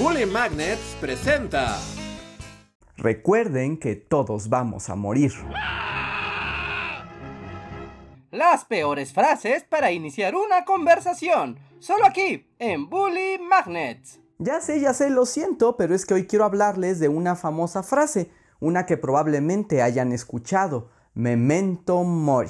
Bully Magnets presenta. Recuerden que todos vamos a morir. Las peores frases para iniciar una conversación. Solo aquí, en Bully Magnets. Ya sé, ya sé, lo siento, pero es que hoy quiero hablarles de una famosa frase, una que probablemente hayan escuchado, memento mori,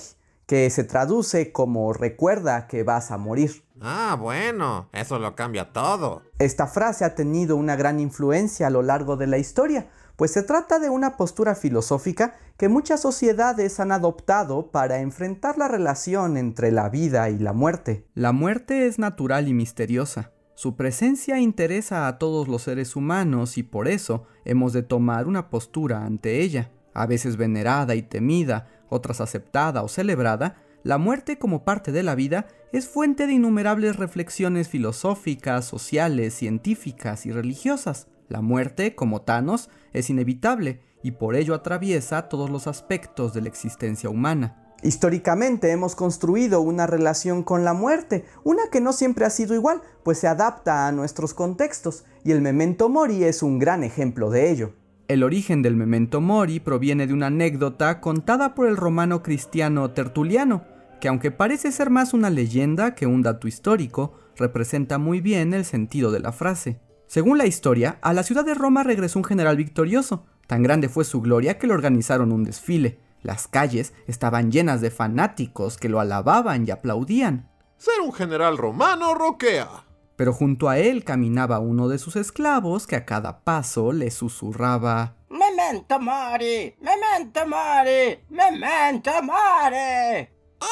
que se traduce como recuerda que vas a morir. Ah, bueno, eso lo cambia todo. Esta frase ha tenido una gran influencia a lo largo de la historia, pues se trata de una postura filosófica que muchas sociedades han adoptado para enfrentar la relación entre la vida y la muerte. La muerte es natural y misteriosa. Su presencia interesa a todos los seres humanos y por eso hemos de tomar una postura ante ella, a veces venerada y temida, otras aceptada o celebrada, la muerte como parte de la vida es fuente de innumerables reflexiones filosóficas, sociales, científicas y religiosas. La muerte, como Thanos, es inevitable y por ello atraviesa todos los aspectos de la existencia humana. Históricamente hemos construido una relación con la muerte, una que no siempre ha sido igual, pues se adapta a nuestros contextos, y el memento mori es un gran ejemplo de ello. El origen del memento mori proviene de una anécdota contada por el romano cristiano Tertuliano, que aunque parece ser más una leyenda que un dato histórico, representa muy bien el sentido de la frase. Según la historia, a la ciudad de Roma regresó un general victorioso. Tan grande fue su gloria que le organizaron un desfile. Las calles estaban llenas de fanáticos que lo alababan y aplaudían. Ser un general romano roquea. Pero junto a él caminaba uno de sus esclavos que a cada paso le susurraba Memento mori, memento mori, memento mori.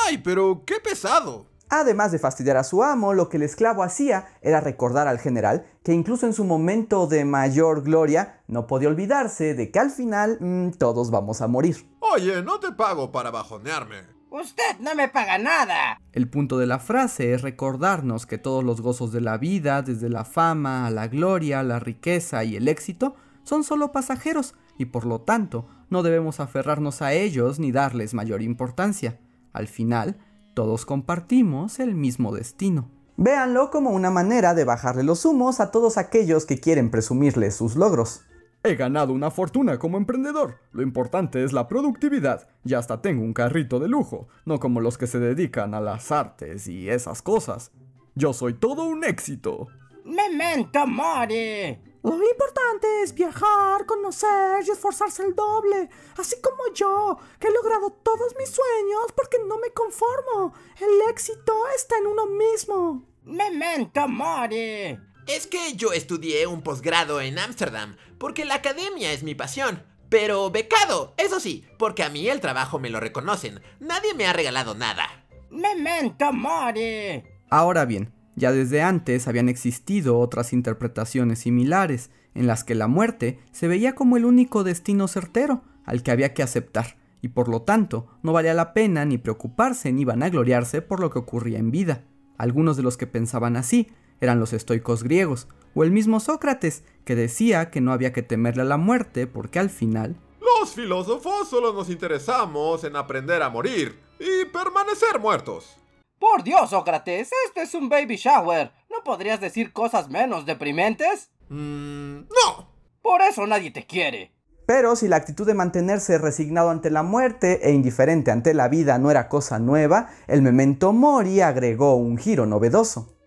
¡Ay, pero qué pesado! Además de fastidiar a su amo, lo que el esclavo hacía era recordar al general que incluso en su momento de mayor gloria no podía olvidarse de que al final mm, todos vamos a morir. Oye, no te pago para bajonearme. Usted no me paga nada. El punto de la frase es recordarnos que todos los gozos de la vida, desde la fama a la gloria, la riqueza y el éxito, son solo pasajeros y por lo tanto no debemos aferrarnos a ellos ni darles mayor importancia. Al final, todos compartimos el mismo destino. Véanlo como una manera de bajarle los humos a todos aquellos que quieren presumirle sus logros. He ganado una fortuna como emprendedor. Lo importante es la productividad. Y hasta tengo un carrito de lujo, no como los que se dedican a las artes y esas cosas. Yo soy todo un éxito. Memento mori. Lo importante es viajar, conocer y esforzarse el doble, así como yo, que he logrado todos mis sueños porque no me conformo. El éxito está en uno mismo. Memento mori. Es que yo estudié un posgrado en Ámsterdam, porque la academia es mi pasión. Pero becado, eso sí, porque a mí el trabajo me lo reconocen. Nadie me ha regalado nada. Memento mori. Ahora bien, ya desde antes habían existido otras interpretaciones similares, en las que la muerte se veía como el único destino certero al que había que aceptar, y por lo tanto no valía la pena ni preocuparse ni vanagloriarse por lo que ocurría en vida. Algunos de los que pensaban así eran los estoicos griegos, o el mismo Sócrates, que decía que no había que temerle a la muerte porque al final... Los filósofos solo nos interesamos en aprender a morir y permanecer muertos. Por Dios, Sócrates, esto es un baby shower. ¿No podrías decir cosas menos deprimentes? Mmm, no. Por eso nadie te quiere. Pero si la actitud de mantenerse resignado ante la muerte e indiferente ante la vida no era cosa nueva, el memento mori agregó un giro novedoso.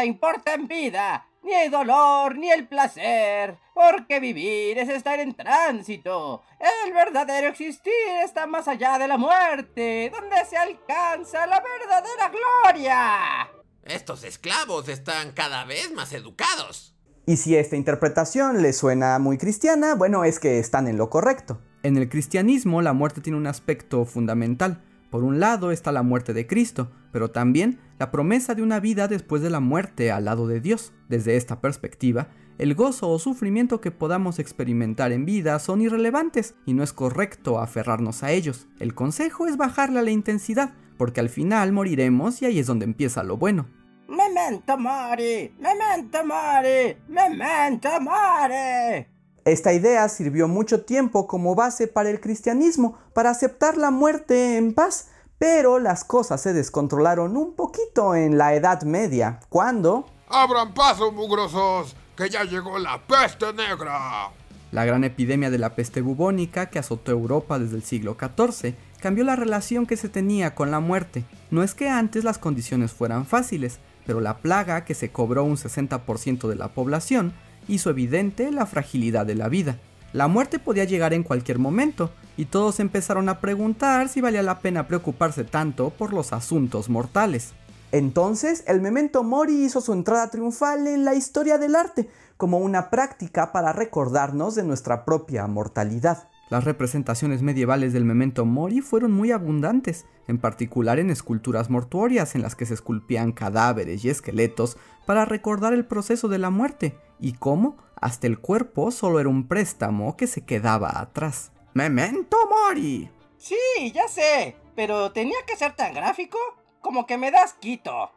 Nada importa en vida, ni el dolor, ni el placer, porque vivir es estar en tránsito. El verdadero existir está más allá de la muerte, donde se alcanza la verdadera gloria. Estos esclavos están cada vez más educados. Y si esta interpretación les suena muy cristiana, bueno, es que están en lo correcto. En el cristianismo la muerte tiene un aspecto fundamental. Por un lado está la muerte de Cristo, pero también la promesa de una vida después de la muerte al lado de Dios. Desde esta perspectiva, el gozo o sufrimiento que podamos experimentar en vida son irrelevantes y no es correcto aferrarnos a ellos. El consejo es bajarle a la intensidad, porque al final moriremos y ahí es donde empieza lo bueno. Memento mori, memento mori, memento mori. Esta idea sirvió mucho tiempo como base para el cristianismo, para aceptar la muerte en paz, pero las cosas se descontrolaron un poquito en la Edad Media, cuando... ¡Abran paso, mugrosos! que ya llegó la peste negra. La gran epidemia de la peste bubónica que azotó Europa desde el siglo XIV cambió la relación que se tenía con la muerte. No es que antes las condiciones fueran fáciles, pero la plaga que se cobró un 60% de la población hizo evidente la fragilidad de la vida. La muerte podía llegar en cualquier momento, y todos empezaron a preguntar si valía la pena preocuparse tanto por los asuntos mortales. Entonces, el memento mori hizo su entrada triunfal en la historia del arte, como una práctica para recordarnos de nuestra propia mortalidad. Las representaciones medievales del memento mori fueron muy abundantes, en particular en esculturas mortuorias en las que se esculpían cadáveres y esqueletos para recordar el proceso de la muerte y cómo hasta el cuerpo solo era un préstamo que se quedaba atrás. ¡Memento mori! Sí, ya sé, pero tenía que ser tan gráfico como que me das quito.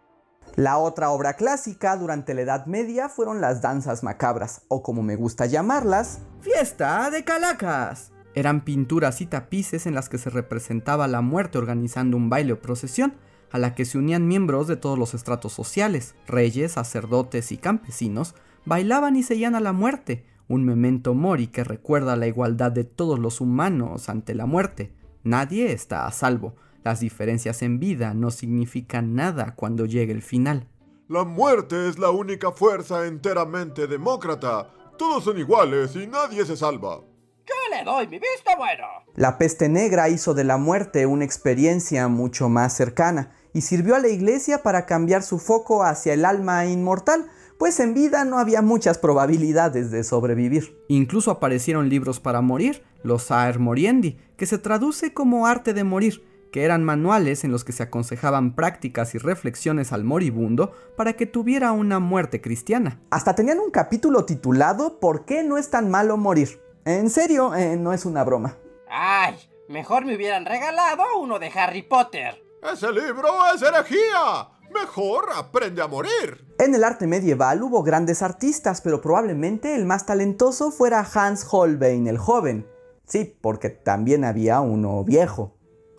La otra obra clásica durante la Edad Media fueron las danzas macabras, o como me gusta llamarlas, Fiesta de Calacas. Eran pinturas y tapices en las que se representaba la muerte organizando un baile o procesión, a la que se unían miembros de todos los estratos sociales, reyes, sacerdotes y campesinos, bailaban y seguían a la muerte, un memento mori que recuerda la igualdad de todos los humanos ante la muerte. Nadie está a salvo. Las diferencias en vida no significan nada cuando llegue el final. La muerte es la única fuerza enteramente demócrata. Todos son iguales y nadie se salva. Yo le doy mi visto bueno. La peste negra hizo de la muerte una experiencia mucho más cercana y sirvió a la iglesia para cambiar su foco hacia el alma inmortal, pues en vida no había muchas probabilidades de sobrevivir. Incluso aparecieron libros para morir, los Aer Moriendi, que se traduce como arte de morir, que eran manuales en los que se aconsejaban prácticas y reflexiones al moribundo para que tuviera una muerte cristiana. Hasta tenían un capítulo titulado ¿Por qué no es tan malo morir? En serio, eh, no es una broma. Ay, mejor me hubieran regalado uno de Harry Potter. Ese libro es herejía. Mejor aprende a morir. En el arte medieval hubo grandes artistas, pero probablemente el más talentoso fuera Hans Holbein el joven. Sí, porque también había uno viejo.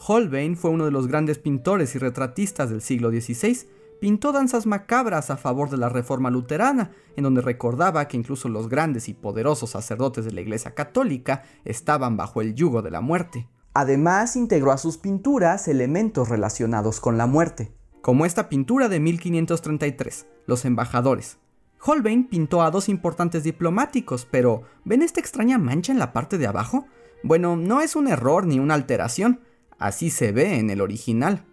Holbein fue uno de los grandes pintores y retratistas del siglo XVI. Pintó danzas macabras a favor de la reforma luterana, en donde recordaba que incluso los grandes y poderosos sacerdotes de la Iglesia Católica estaban bajo el yugo de la muerte. Además, integró a sus pinturas elementos relacionados con la muerte, como esta pintura de 1533, Los Embajadores. Holbein pintó a dos importantes diplomáticos, pero ¿ven esta extraña mancha en la parte de abajo? Bueno, no es un error ni una alteración, así se ve en el original.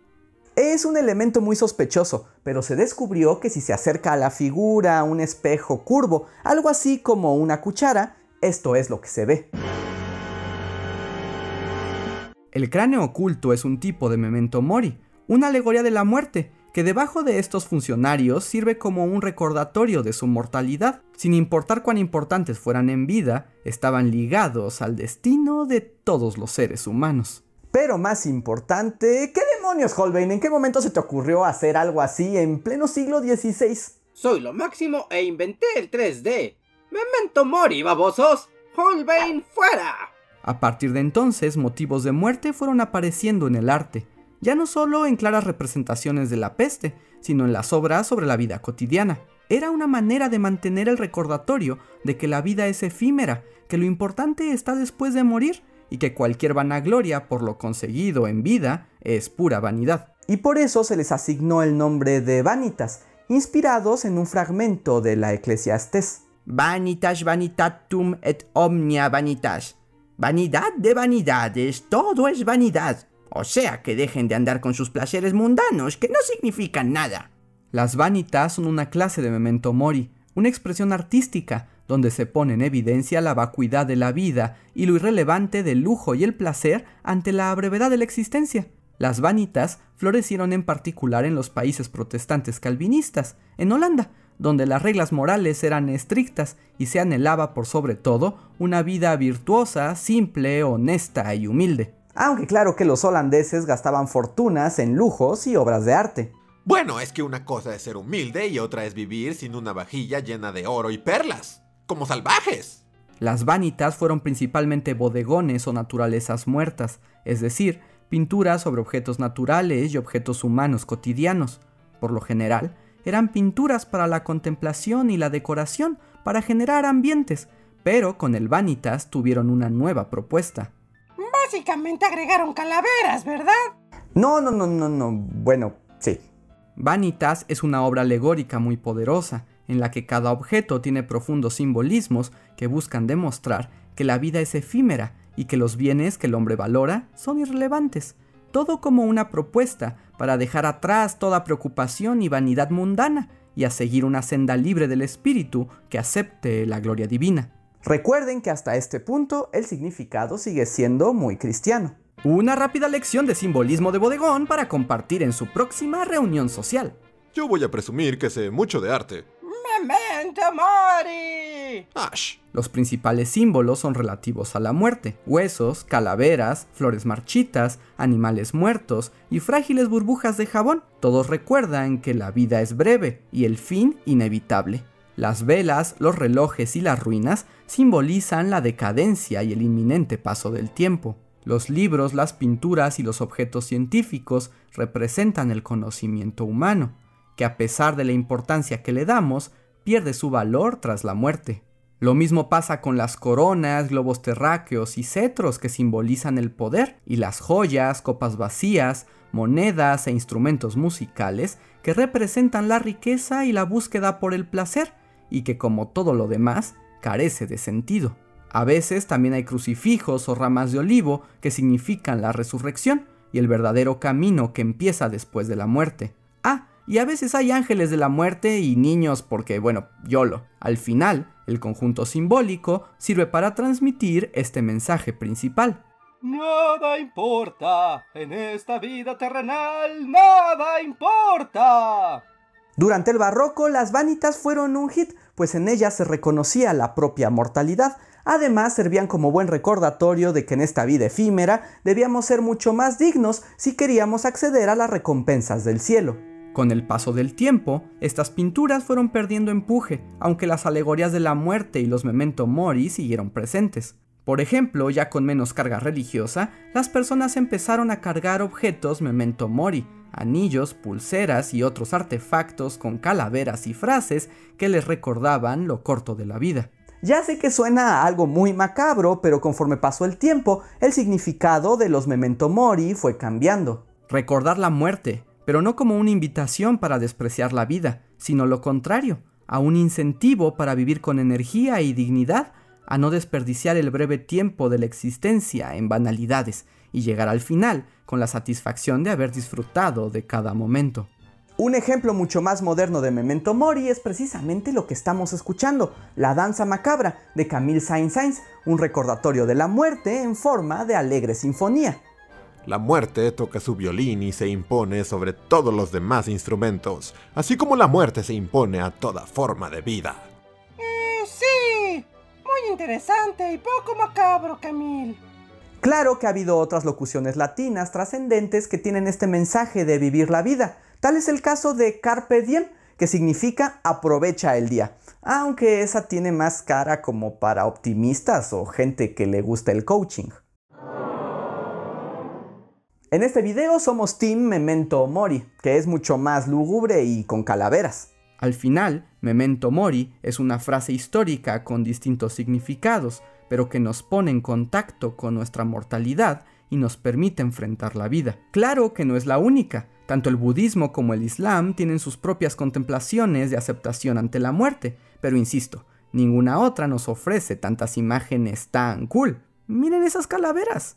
Es un elemento muy sospechoso, pero se descubrió que si se acerca a la figura un espejo curvo, algo así como una cuchara, esto es lo que se ve. El cráneo oculto es un tipo de memento mori, una alegoría de la muerte, que debajo de estos funcionarios sirve como un recordatorio de su mortalidad. Sin importar cuán importantes fueran en vida, estaban ligados al destino de todos los seres humanos. Pero más importante, ¿qué demonios, Holbein? ¿En qué momento se te ocurrió hacer algo así en pleno siglo XVI? Soy lo máximo e inventé el 3D. Memento mori, babosos. Holbein fuera. A partir de entonces, motivos de muerte fueron apareciendo en el arte, ya no solo en claras representaciones de la peste, sino en las obras sobre la vida cotidiana. Era una manera de mantener el recordatorio de que la vida es efímera, que lo importante está después de morir y que cualquier vanagloria por lo conseguido en vida es pura vanidad. Y por eso se les asignó el nombre de vanitas, inspirados en un fragmento de la Eclesiastés. Vanitas vanitatum et omnia vanitas. Vanidad de vanidades, todo es vanidad. O sea, que dejen de andar con sus placeres mundanos, que no significan nada. Las vanitas son una clase de memento mori, una expresión artística donde se pone en evidencia la vacuidad de la vida y lo irrelevante del lujo y el placer ante la brevedad de la existencia. Las vanitas florecieron en particular en los países protestantes calvinistas, en Holanda, donde las reglas morales eran estrictas y se anhelaba por sobre todo una vida virtuosa, simple, honesta y humilde. Aunque claro que los holandeses gastaban fortunas en lujos y obras de arte. Bueno, es que una cosa es ser humilde y otra es vivir sin una vajilla llena de oro y perlas, como salvajes. Las vanitas fueron principalmente bodegones o naturalezas muertas, es decir, pinturas sobre objetos naturales y objetos humanos cotidianos. Por lo general, eran pinturas para la contemplación y la decoración, para generar ambientes, pero con el Vanitas tuvieron una nueva propuesta. Básicamente agregaron calaveras, ¿verdad? No, no, no, no, no. Bueno, sí. Vanitas es una obra alegórica muy poderosa, en la que cada objeto tiene profundos simbolismos que buscan demostrar que la vida es efímera y que los bienes que el hombre valora son irrelevantes. Todo como una propuesta para dejar atrás toda preocupación y vanidad mundana y a seguir una senda libre del espíritu que acepte la gloria divina. Recuerden que hasta este punto el significado sigue siendo muy cristiano. Una rápida lección de simbolismo de bodegón para compartir en su próxima reunión social. Yo voy a presumir que sé mucho de arte. ¡Memento mori! Ash. Los principales símbolos son relativos a la muerte, huesos, calaveras, flores marchitas, animales muertos y frágiles burbujas de jabón. Todos recuerdan que la vida es breve y el fin inevitable. Las velas, los relojes y las ruinas simbolizan la decadencia y el inminente paso del tiempo. Los libros, las pinturas y los objetos científicos representan el conocimiento humano, que a pesar de la importancia que le damos, pierde su valor tras la muerte. Lo mismo pasa con las coronas, globos terráqueos y cetros que simbolizan el poder, y las joyas, copas vacías, monedas e instrumentos musicales que representan la riqueza y la búsqueda por el placer, y que como todo lo demás, carece de sentido. A veces también hay crucifijos o ramas de olivo que significan la resurrección y el verdadero camino que empieza después de la muerte. Ah, y a veces hay ángeles de la muerte y niños porque, bueno, YOLO. Al final, el conjunto simbólico sirve para transmitir este mensaje principal. Nada importa en esta vida terrenal, nada importa. Durante el barroco, las vanitas fueron un hit, pues en ellas se reconocía la propia mortalidad. Además, servían como buen recordatorio de que en esta vida efímera debíamos ser mucho más dignos si queríamos acceder a las recompensas del cielo. Con el paso del tiempo, estas pinturas fueron perdiendo empuje, aunque las alegorías de la muerte y los memento mori siguieron presentes. Por ejemplo, ya con menos carga religiosa, las personas empezaron a cargar objetos memento mori, anillos, pulseras y otros artefactos con calaveras y frases que les recordaban lo corto de la vida. Ya sé que suena a algo muy macabro, pero conforme pasó el tiempo, el significado de los memento mori fue cambiando. Recordar la muerte, pero no como una invitación para despreciar la vida, sino lo contrario, a un incentivo para vivir con energía y dignidad, a no desperdiciar el breve tiempo de la existencia en banalidades y llegar al final con la satisfacción de haber disfrutado de cada momento. Un ejemplo mucho más moderno de Memento Mori es precisamente lo que estamos escuchando, la danza macabra de Camille Saint-Saëns, un recordatorio de la muerte en forma de alegre sinfonía. La muerte toca su violín y se impone sobre todos los demás instrumentos, así como la muerte se impone a toda forma de vida. Eh, sí. Muy interesante y poco macabro, Camille. Claro que ha habido otras locuciones latinas trascendentes que tienen este mensaje de vivir la vida. Tal es el caso de Carpe Diem, que significa aprovecha el día, aunque esa tiene más cara como para optimistas o gente que le gusta el coaching. En este video somos Team Memento Mori, que es mucho más lúgubre y con calaveras. Al final, Memento Mori es una frase histórica con distintos significados, pero que nos pone en contacto con nuestra mortalidad y nos permite enfrentar la vida. Claro que no es la única. Tanto el budismo como el islam tienen sus propias contemplaciones de aceptación ante la muerte, pero insisto, ninguna otra nos ofrece tantas imágenes tan cool. Miren esas calaveras.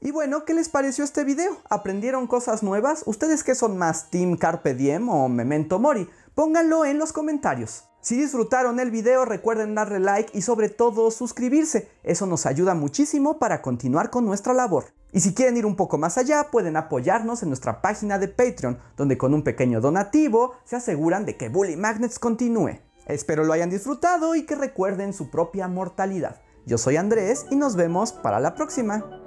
Y bueno, ¿qué les pareció este video? ¿Aprendieron cosas nuevas? ¿Ustedes qué son más, Team Carpe Diem o Memento Mori? Pónganlo en los comentarios. Si disfrutaron el video recuerden darle like y sobre todo suscribirse, eso nos ayuda muchísimo para continuar con nuestra labor. Y si quieren ir un poco más allá, pueden apoyarnos en nuestra página de Patreon, donde con un pequeño donativo se aseguran de que Bully Magnets continúe. Espero lo hayan disfrutado y que recuerden su propia mortalidad. Yo soy Andrés y nos vemos para la próxima.